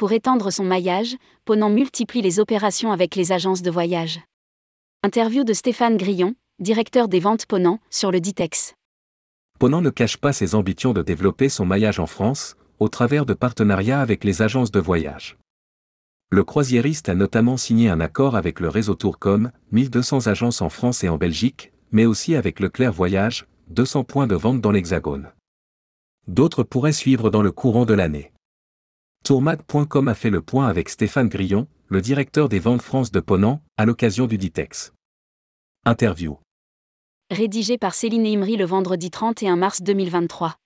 Pour étendre son maillage, Ponant multiplie les opérations avec les agences de voyage. Interview de Stéphane Grillon, directeur des ventes Ponant, sur le Ditex. Ponant ne cache pas ses ambitions de développer son maillage en France, au travers de partenariats avec les agences de voyage. Le croisiériste a notamment signé un accord avec le réseau Tourcom, 1200 agences en France et en Belgique, mais aussi avec Leclerc Voyage, 200 points de vente dans l'Hexagone. D'autres pourraient suivre dans le courant de l'année. Tourmag.com a fait le point avec Stéphane Grillon, le directeur des ventes France de Ponant, à l'occasion du Ditex. Interview. Rédigé par Céline Imri le vendredi 31 mars 2023.